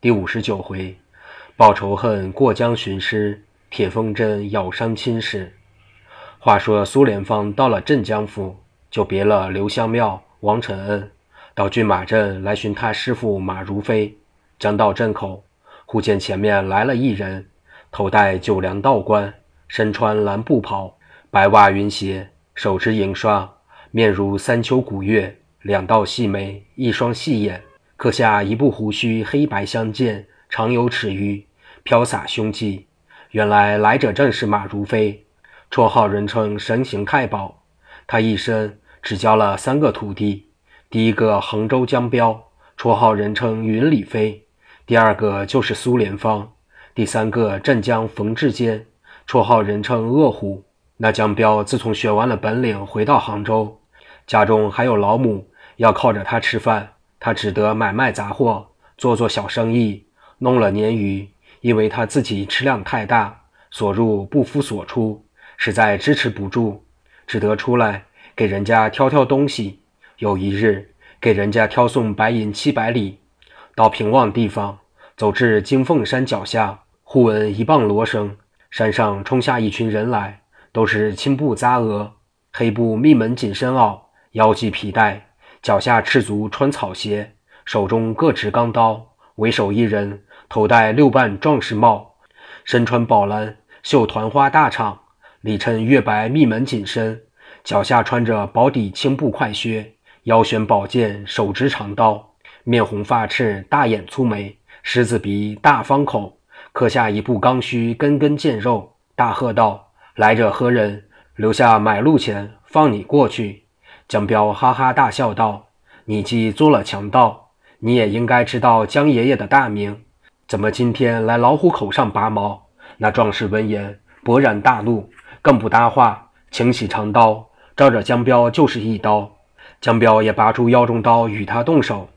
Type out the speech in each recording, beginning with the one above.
第五十九回，报仇恨过江寻师，铁风筝咬伤亲事。话说苏连芳到了镇江府，就别了刘香庙、王承恩，到骏马镇来寻他师傅马如飞。将到镇口，忽见前面来了一人，头戴九梁道冠，身穿蓝布袍，白袜云鞋，手持银刷，面如三秋古月，两道细眉，一双细眼。刻下一部胡须，黑白相间，长有尺余，飘洒凶气。原来来者正是马如飞，绰号人称神行太保。他一生只教了三个徒弟：第一个杭州江彪，绰号人称云里飞；第二个就是苏连芳；第三个镇江冯志坚，绰号人称恶虎。那江彪自从学完了本领，回到杭州，家中还有老母要靠着他吃饭。他只得买卖杂货，做做小生意，弄了鲶鱼。因为他自己吃量太大，所入不敷所出，实在支持不住，只得出来给人家挑挑东西。有一日，给人家挑送白银七百里，到平望地方，走至金凤山脚下，忽闻一棒锣声，山上冲下一群人来，都是青布扎额、黑布密门紧身袄，腰系皮带。脚下赤足穿草鞋，手中各持钢刀，为首一人头戴六瓣壮士帽，身穿宝蓝绣团花大氅，里衬月白密门紧身，脚下穿着薄底青布快靴，腰悬宝剑，手执长刀，面红发赤，大眼粗眉，狮子鼻，大方口，刻下一部刚须，根根见肉，大喝道：“来者何人？留下买路钱，放你过去。”江彪哈哈大笑道：“你既做了强盗，你也应该知道江爷爷的大名，怎么今天来老虎口上拔毛？”那壮士闻言勃然大怒，更不搭话，擎起长刀，照着江彪就是一刀。江彪也拔出腰中刀与他动手，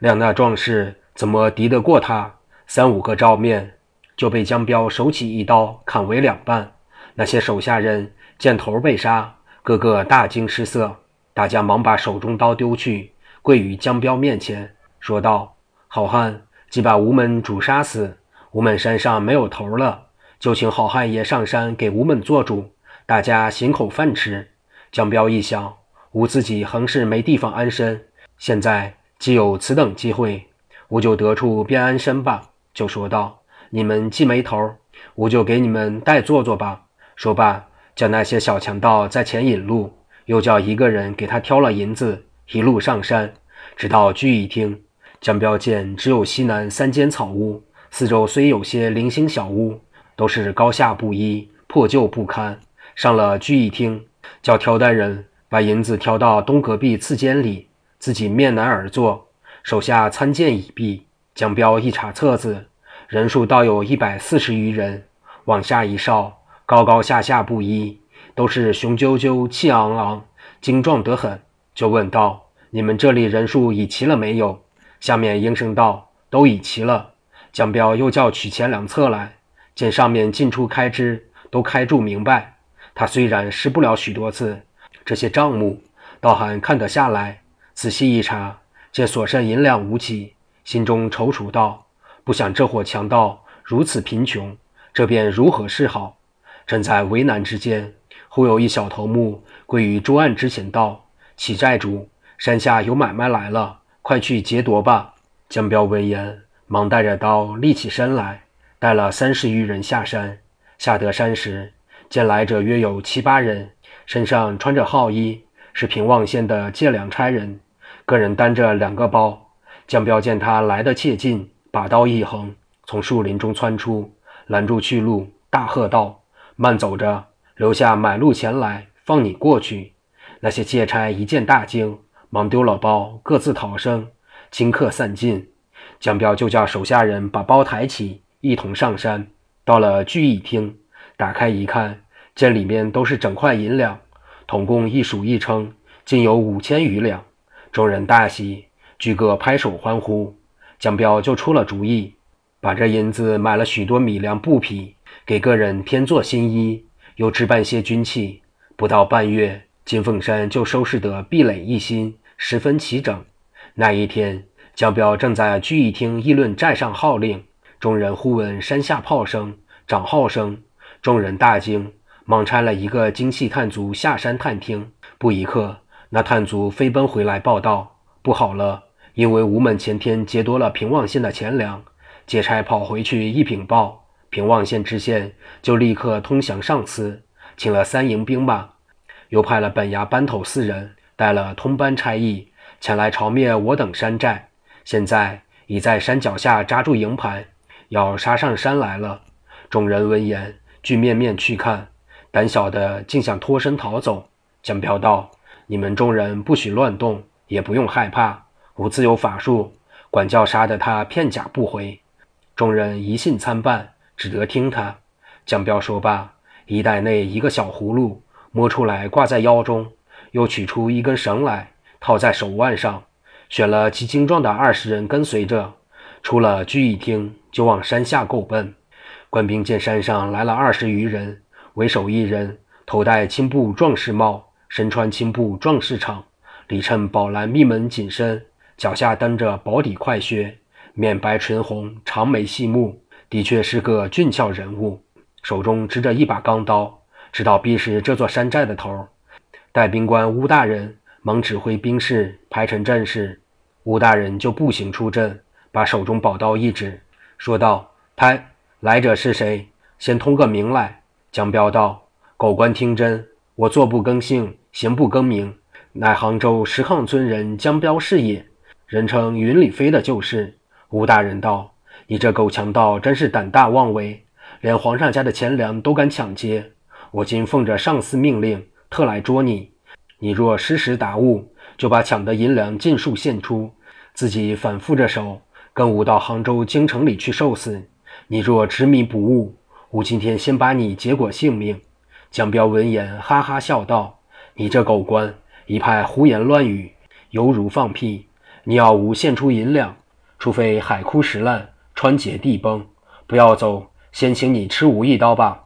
谅那壮士怎么敌得过他？三五个照面，就被江彪手起一刀砍为两半。那些手下人见头被杀，个个大惊失色。大家忙把手中刀丢去，跪于江彪面前，说道：“好汉，既把吴门主杀死，吴门山上没有头了，就请好汉爷上山给吴门做主，大家行口饭吃。”江彪一想，吾自己横是没地方安身，现在既有此等机会，吾就得处便安身吧。就说道：“你们既没头，吾就给你们代做做吧。”说罢，叫那些小强盗在前引路。又叫一个人给他挑了银子，一路上山，直到聚义厅。江彪见只有西南三间草屋，四周虽有些零星小屋，都是高下不一，破旧不堪。上了聚义厅，叫挑担人把银子挑到东隔壁次间里，自己面南而坐，手下参见已毕。江彪一查册子，人数倒有一百四十余人，往下一哨，高高下下不一。都是雄赳赳、气昂昂、精壮得很，就问道：“你们这里人数已齐了没有？”下面应声道：“都已齐了。”江彪又叫取钱两册来，见上面进出开支都开注明白。他虽然识不了许多次，这些账目倒还看得下来。仔细一查，见所剩银两无几，心中踌躇道：“不想这伙强盗如此贫穷，这便如何是好？”正在为难之间。忽有一小头目跪于桌案之前道：“启寨主，山下有买卖来了，快去劫夺吧。”江彪闻言，忙带着刀立起身来，带了三十余人下山。下得山时，见来者约有七八人，身上穿着号衣，是平望县的借粮差人，个人担着两个包。江彪见他来得切近，把刀一横，从树林中窜出，拦住去路，大喝道：“慢走着！”留下买路钱来，放你过去。那些借差一见大惊，忙丢了包，各自逃生。顷刻散尽，江彪就叫手下人把包抬起，一同上山。到了聚义厅，打开一看，见里面都是整块银两，统共一数一称，竟有五千余两。众人大喜，俱各拍手欢呼。江彪就出了主意，把这银子买了许多米粮布匹，给个人添做新衣。又置办些军器，不到半月，金凤山就收拾得壁垒一新，十分齐整。那一天，江彪正在聚义厅议论寨上号令，众人忽闻山下炮声、长号声，众人大惊，忙差了一个精细探卒下山探听。不一刻，那探卒飞奔回来报道：不好了，因为吴门前天劫夺了平望县的钱粮，接差跑回去一禀报，平望县知县就立刻通降上司，请了三营兵马，又派了本衙班头四人，带了通班差役前来朝灭我等山寨。现在已在山脚下扎住营盘，要杀上山来了。众人闻言，俱面面去看，胆小的竟想脱身逃走。江彪道：“你们众人不许乱动，也不用害怕，吾自有法术，管教杀得他片甲不回。”众人疑信参半，只得听他。江彪说罢，衣袋内一个小葫芦摸出来，挂在腰中，又取出一根绳来，套在手腕上。选了极精壮的二十人跟随着，出了聚义厅，就往山下够奔。官兵见山上来了二十余人，为首一人头戴青布壮士帽，身穿青布壮士氅，里衬宝蓝密门紧身，脚下蹬着薄底快靴，面白唇红，长眉细目，的确是个俊俏人物。手中执着一把钢刀，知道必是这座山寨的头。带兵官乌大人忙指挥兵士排成阵势。吴大人就步行出阵，把手中宝刀一指，说道：“拍，来者是谁？先通个名来。”江彪道：“狗官听真，我坐不更姓，行不更名，乃杭州石炕村人江彪是也，人称云里飞的就是。”吴大人道：“你这狗强盗真是胆大妄为，连皇上家的钱粮都敢抢劫。我今奉着上司命令，特来捉你。你若失时达误。”就把抢的银两尽数献出，自己反复着手，跟吾到杭州京城里去受死。你若执迷不悟，吾今天先把你结果性命。江彪闻言，哈哈笑道：“你这狗官，一派胡言乱语，犹如放屁。你要吾献出银两，除非海枯石烂，川结地崩，不要走，先请你吃吴一刀吧。”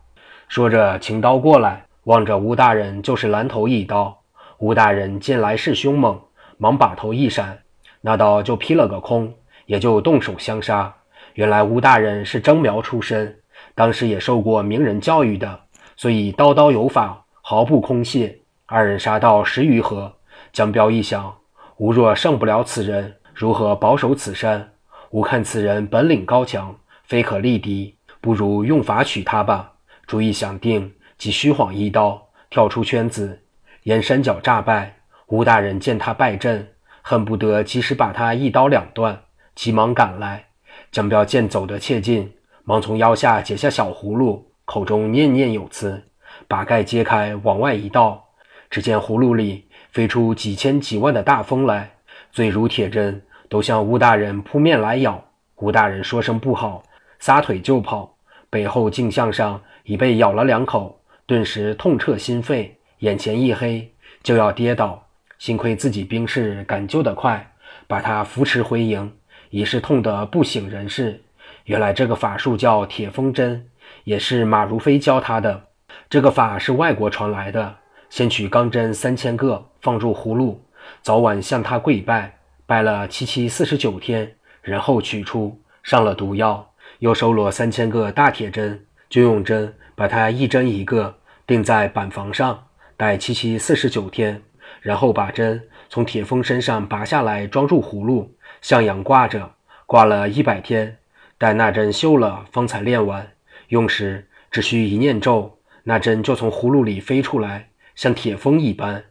说着，请刀过来，望着吴大人就是拦头一刀。吴大人见来势凶猛，忙把头一闪，那刀就劈了个空，也就动手相杀。原来吴大人是征苗出身，当时也受过名人教育的，所以刀刀有法，毫不空隙。二人杀到十余合，江彪一想，吾若胜不了此人，如何保守此山？吾看此人本领高强，非可力敌，不如用法取他吧。主意想定，即虚晃一刀，跳出圈子。沿山脚诈败，吴大人见他败阵，恨不得及时把他一刀两断，急忙赶来。江彪见走得切近，忙从腰下解下小葫芦，口中念念有词，把盖揭开，往外一倒，只见葫芦里飞出几千几万的大风来，嘴如铁针，都向吴大人扑面来咬。吴大人说声不好，撒腿就跑，背后镜像上已被咬了两口，顿时痛彻心肺。眼前一黑，就要跌倒。幸亏自己兵士赶救得快，把他扶持回营，已是痛得不省人事。原来这个法术叫铁风针，也是马如飞教他的。这个法是外国传来的，先取钢针三千个，放入葫芦，早晚向他跪拜，拜了七七四十九天，然后取出，上了毒药，又收罗三千个大铁针，就用针把它一针一个钉在板房上。待七七四十九天，然后把针从铁封身上拔下来，装入葫芦，向阳挂着，挂了一百天。待那针锈了，方才练完。用时只需一念咒，那针就从葫芦里飞出来，像铁蜂一般，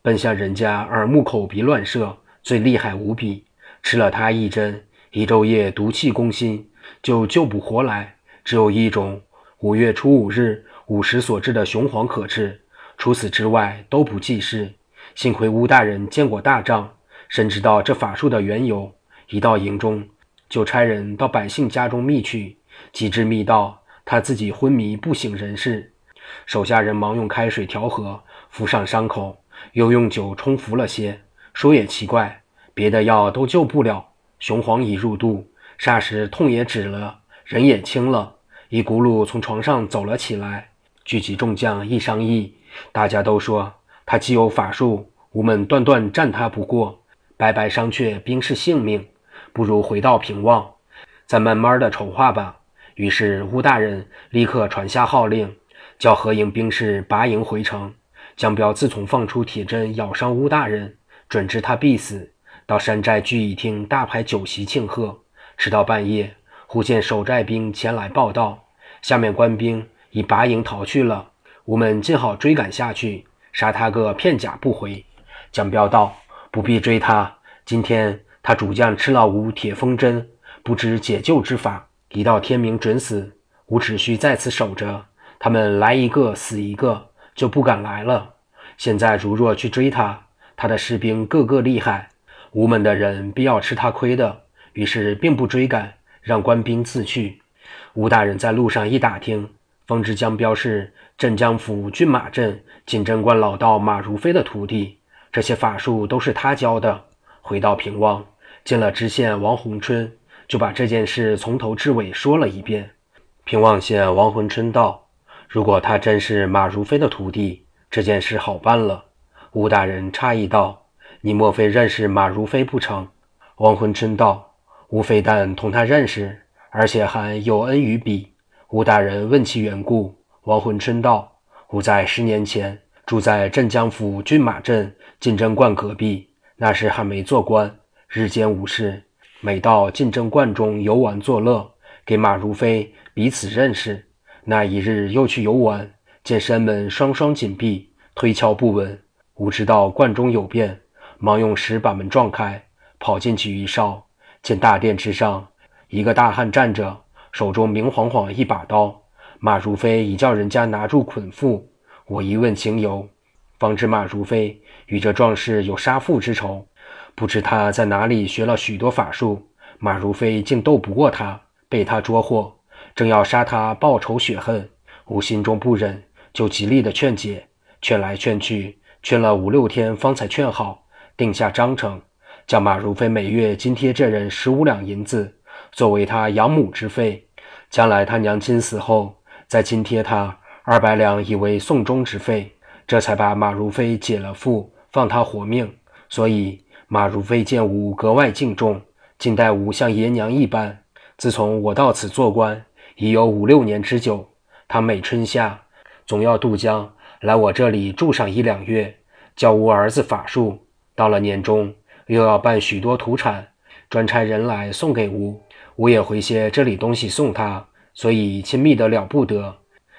奔向人家耳目口鼻乱射，最厉害无比。吃了它一针，一昼夜毒气攻心，就救不活来。只有一种，五月初五日午时所制的雄黄可治。除此之外都不济事。幸亏乌大人见过大仗，深知道这法术的缘由。一到营中，就差人到百姓家中觅去。几至觅到，他自己昏迷不省人事。手下人忙用开水调和，敷上伤口，又用酒冲服了些。说也奇怪，别的药都救不了。雄黄已入肚，霎时痛也止了，人也轻了，一骨碌从床上走了起来。聚集众将一商议。大家都说他既有法术，吾们断断战他不过，白白伤却兵士性命。不如回到平望，再慢慢的筹划吧。于是乌大人立刻传下号令，叫合营兵士拔营回城。江彪自从放出铁针咬伤乌大人，准知他必死，到山寨聚义厅大排酒席庆贺。直到半夜，忽见守寨兵前来报道，下面官兵已拔营逃去了。吾们尽好追赶下去，杀他个片甲不回。江彪道：“不必追他，今天他主将吃了吾铁风针，不知解救之法。一到天明准死，吾只需在此守着，他们来一个死一个。”就不敢来了。现在如若去追他，他的士兵个个厉害，吴门的人必要吃他亏的。于是并不追赶，让官兵自去。吴大人在路上一打听，方知江彪是镇江府郡马镇锦镇观老道马如飞的徒弟，这些法术都是他教的。回到平望，见了知县王洪春，就把这件事从头至尾说了一遍。平望县王洪春道。如果他真是马如飞的徒弟，这件事好办了。吴大人诧异道：“你莫非认识马如飞不成？”王浑春道：“吾非但同他认识，而且还有恩于彼。”吴大人问其缘故，王浑春道：“吾在十年前住在镇江府郡马镇进贞观隔壁，那时还没做官，日间无事，每到进贞观中游玩作乐，给马如飞彼此认识。”那一日又去游玩，见山门双双紧闭，推敲不稳。吾知道观中有变，忙用石把门撞开，跑进去一哨，见大殿之上一个大汉站着，手中明晃晃一把刀。马如飞已叫人家拿住捆缚。我一问情由，方知马如飞与这壮士有杀父之仇，不知他在哪里学了许多法术，马如飞竟斗不过他，被他捉获。正要杀他报仇雪恨，吾心中不忍，就极力的劝解，劝来劝去，劝了五六天，方才劝好，定下章程，叫马如飞每月津贴这人十五两银子，作为他养母之费。将来他娘亲死后，再津贴他二百两，以为送终之费。这才把马如飞解了缚，放他活命。所以马如飞见吾格外敬重，竟待吾像爷娘一般。自从我到此做官。已有五六年之久，他每春夏总要渡江来我这里住上一两月，教吾儿子法术。到了年终，又要办许多土产，专差人来送给吾，吾也回些这里东西送他，所以亲密的了不得。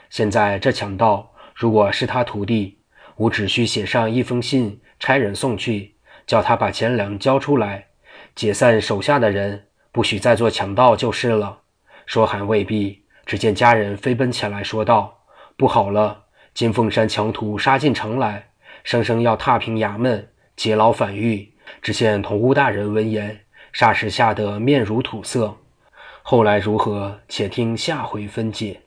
现在这强盗如果是他徒弟，吾只需写上一封信，差人送去，叫他把钱粮交出来，解散手下的人，不许再做强盗就是了。说还未毕，只见家人飞奔前来说道：“不好了！金凤山强徒杀进城来，生生要踏平衙门，劫牢反狱。”只见同乌大人闻言，霎时吓得面如土色。后来如何？且听下回分解。